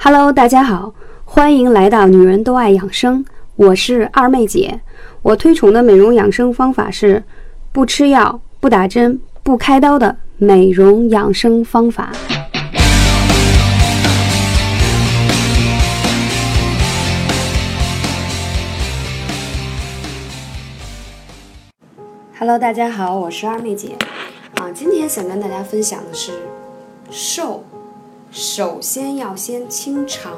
Hello，大家好，欢迎来到女人都爱养生，我是二妹姐。我推崇的美容养生方法是不吃药、不打针、不开刀的美容养生方法。Hello，大家好，我是二妹姐。啊，今天想跟大家分享的是瘦。首先要先清肠，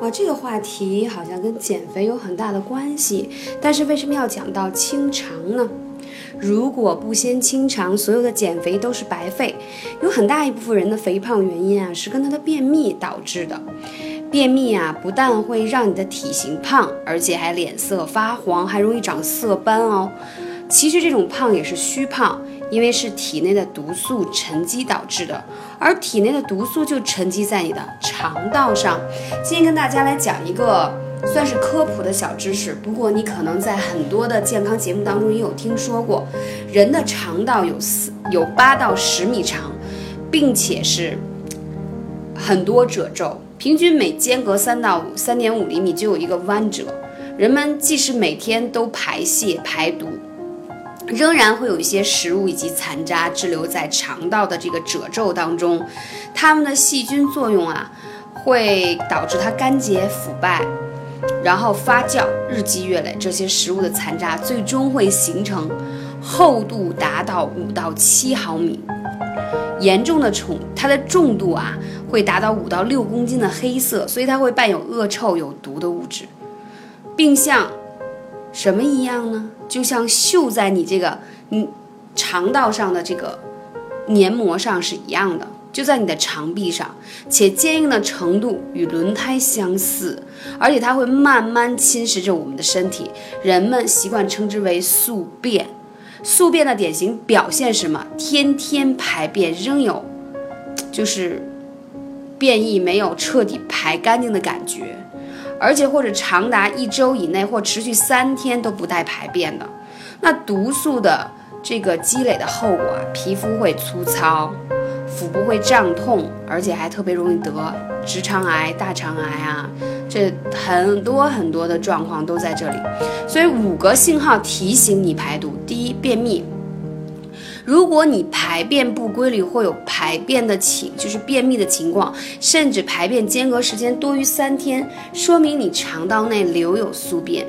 哇，这个话题好像跟减肥有很大的关系。但是为什么要讲到清肠呢？如果不先清肠，所有的减肥都是白费。有很大一部分人的肥胖原因啊，是跟他的便秘导致的。便秘啊，不但会让你的体型胖，而且还脸色发黄，还容易长色斑哦。其实这种胖也是虚胖。因为是体内的毒素沉积导致的，而体内的毒素就沉积在你的肠道上。今天跟大家来讲一个算是科普的小知识，不过你可能在很多的健康节目当中也有听说过，人的肠道有四有八到十米长，并且是很多褶皱，平均每间隔三到五三点五厘米就有一个弯折。人们即使每天都排泄排毒。仍然会有一些食物以及残渣滞留在肠道的这个褶皱当中，它们的细菌作用啊，会导致它干结腐败，然后发酵，日积月累，这些食物的残渣最终会形成厚度达到五到七毫米，严重的重，它的重度啊会达到五到六公斤的黑色，所以它会伴有恶臭有毒的物质，并向。什么一样呢？就像绣在你这个嗯肠道上的这个黏膜上是一样的，就在你的肠壁上，且坚硬的程度与轮胎相似，而且它会慢慢侵蚀着我们的身体。人们习惯称之为宿便。宿便的典型表现是什么？天天排便仍有就是便意没有彻底排干净的感觉。而且或者长达一周以内，或持续三天都不带排便的，那毒素的这个积累的后果啊，皮肤会粗糙，腹部会胀痛，而且还特别容易得直肠癌、大肠癌啊，这很多很多的状况都在这里。所以五个信号提醒你排毒：第一，便秘。如果你排便不规律，或有排便的情，就是便秘的情况，甚至排便间隔时间多于三天，说明你肠道内留有宿便。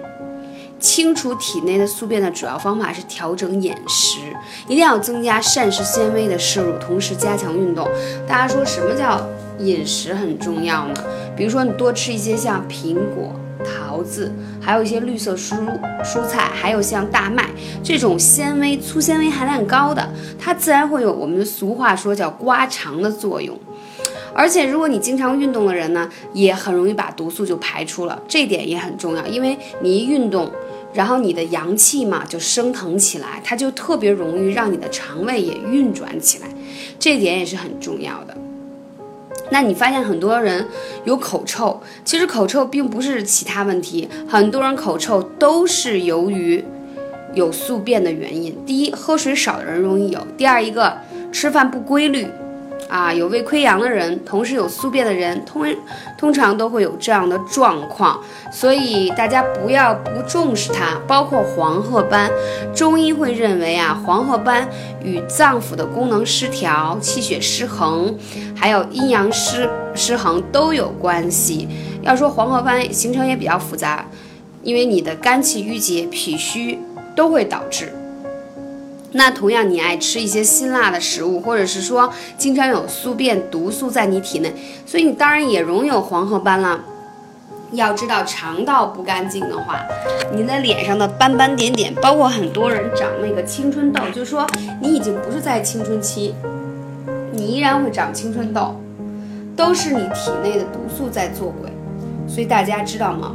清除体内的宿便的主要方法是调整饮食，一定要增加膳食纤维的摄入，同时加强运动。大家说什么叫饮食很重要呢？比如说你多吃一些像苹果。桃子，还有一些绿色蔬蔬菜，还有像大麦这种纤维粗纤维含量高的，它自然会有我们俗话说叫刮肠的作用。而且如果你经常运动的人呢，也很容易把毒素就排出了，这点也很重要。因为你一运动，然后你的阳气嘛就升腾起来，它就特别容易让你的肠胃也运转起来，这点也是很重要的。那你发现很多人有口臭，其实口臭并不是其他问题，很多人口臭都是由于有宿便的原因。第一，喝水少的人容易有；第二，一个吃饭不规律。啊，有胃溃疡的人，同时有宿便的人，通通常都会有这样的状况，所以大家不要不重视它。包括黄褐斑，中医会认为啊，黄褐斑与脏腑的功能失调、气血失衡，还有阴阳失失衡都有关系。要说黄褐斑形成也比较复杂，因为你的肝气郁结、脾虚都会导致。那同样，你爱吃一些辛辣的食物，或者是说经常有宿便毒素在你体内，所以你当然也容易有黄褐斑了。要知道，肠道不干净的话，你的脸上的斑斑点点，包括很多人长那个青春痘，就是说你已经不是在青春期，你依然会长青春痘，都是你体内的毒素在作鬼。所以大家知道吗？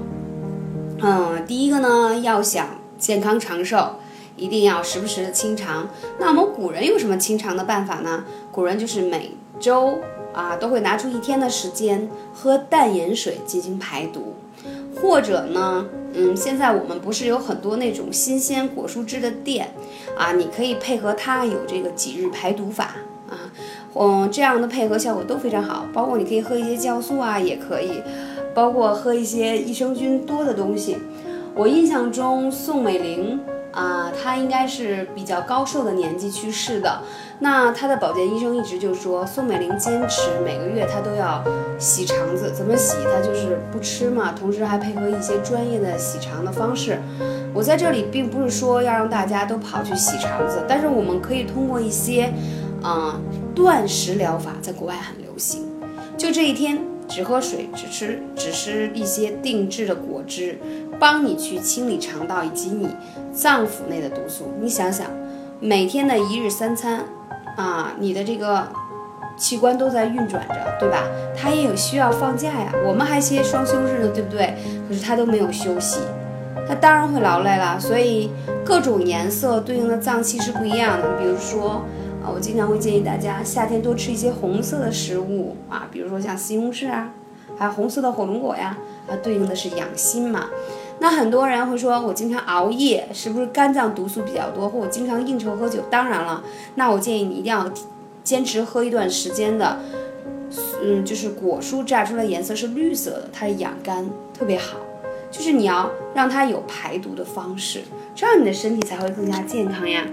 嗯，第一个呢，要想健康长寿。一定要时不时的清肠。那我们古人有什么清肠的办法呢？古人就是每周啊都会拿出一天的时间喝淡盐水进行排毒，或者呢，嗯，现在我们不是有很多那种新鲜果蔬汁的店啊，你可以配合它有这个几日排毒法啊，嗯，这样的配合效果都非常好。包括你可以喝一些酵素啊，也可以，包括喝一些益生菌多的东西。我印象中宋美龄。啊，他应该是比较高寿的年纪去世的。那他的保健医生一直就说，宋美龄坚持每个月她都要洗肠子，怎么洗？她就是不吃嘛，同时还配合一些专业的洗肠的方式。我在这里并不是说要让大家都跑去洗肠子，但是我们可以通过一些，啊，断食疗法，在国外很流行。就这一天，只喝水，只吃，只吃一些定制的果汁。帮你去清理肠道以及你脏腑内的毒素。你想想，每天的一日三餐，啊，你的这个器官都在运转着，对吧？它也有需要放假呀。我们还歇双休日呢，对不对？可是它都没有休息，它当然会劳累了。所以各种颜色对应的脏器是不一样的。比如说，啊，我经常会建议大家夏天多吃一些红色的食物啊，比如说像西红柿啊，还有红色的火龙果呀，它对应的是养心嘛。那很多人会说，我经常熬夜，是不是肝脏毒素比较多？或我经常应酬喝酒？当然了，那我建议你一定要坚持喝一段时间的，嗯，就是果蔬榨出来颜色是绿色的，它是养肝特别好。就是你要让它有排毒的方式，这样你的身体才会更加健康呀。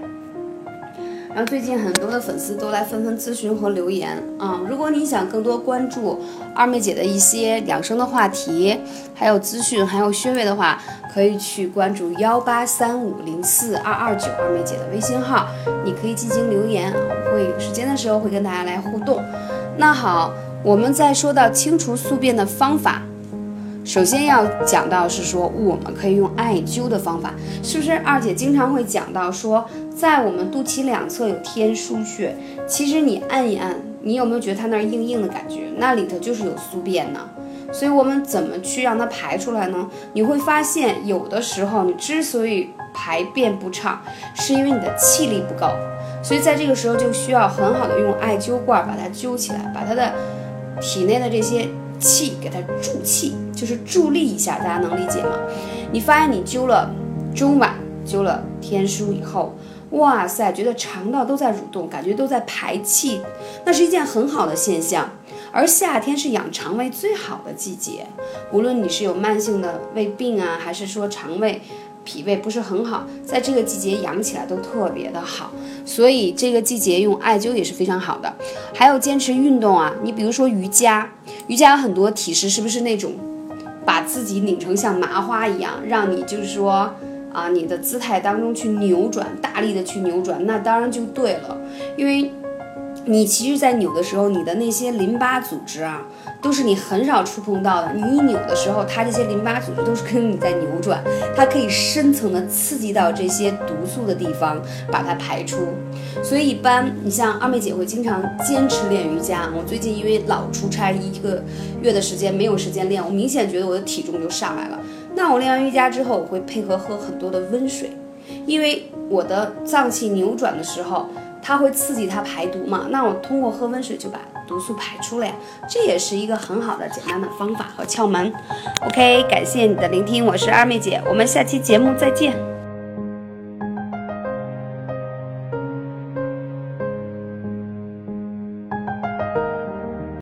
然后最近很多的粉丝都来纷纷咨询和留言啊，如果你想更多关注二妹姐的一些养生的话题，还有资讯，还有穴位的话，可以去关注幺八三五零四二二九二妹姐的微信号，你可以进行留言，我会有时间的时候会跟大家来互动。那好，我们再说到清除宿便的方法。首先要讲到是说，我们可以用艾灸的方法，是不是？二姐经常会讲到说，在我们肚脐两侧有天枢穴，其实你按一按，你有没有觉得它那儿硬硬的感觉？那里头就是有宿便呢。所以我们怎么去让它排出来呢？你会发现，有的时候你之所以排便不畅，是因为你的气力不够。所以在这个时候就需要很好的用艾灸罐把它灸起来，把它的体内的这些。气给它助气，就是助力一下，大家能理解吗？你发现你灸了中脘，灸了天枢以后，哇塞，觉得肠道都在蠕动，感觉都在排气，那是一件很好的现象。而夏天是养肠胃最好的季节，无论你是有慢性的胃病啊，还是说肠胃。脾胃不是很好，在这个季节养起来都特别的好，所以这个季节用艾灸也是非常好的。还有坚持运动啊，你比如说瑜伽，瑜伽很多体式，是不是那种把自己拧成像麻花一样，让你就是说啊，你的姿态当中去扭转，大力的去扭转，那当然就对了，因为。你其实，在扭的时候，你的那些淋巴组织啊，都是你很少触碰到的。你一扭的时候，它这些淋巴组织都是跟你在扭转，它可以深层的刺激到这些毒素的地方，把它排出。所以，一般你像二妹姐会经常坚持练瑜伽。我最近因为老出差，一个月的时间没有时间练，我明显觉得我的体重就上来了。那我练完瑜伽之后，我会配合喝很多的温水，因为我的脏器扭转的时候。它会刺激它排毒嘛？那我通过喝温水就把毒素排出了呀，这也是一个很好的简单的方法和窍门。OK，感谢你的聆听，我是二妹姐，我们下期节目再见。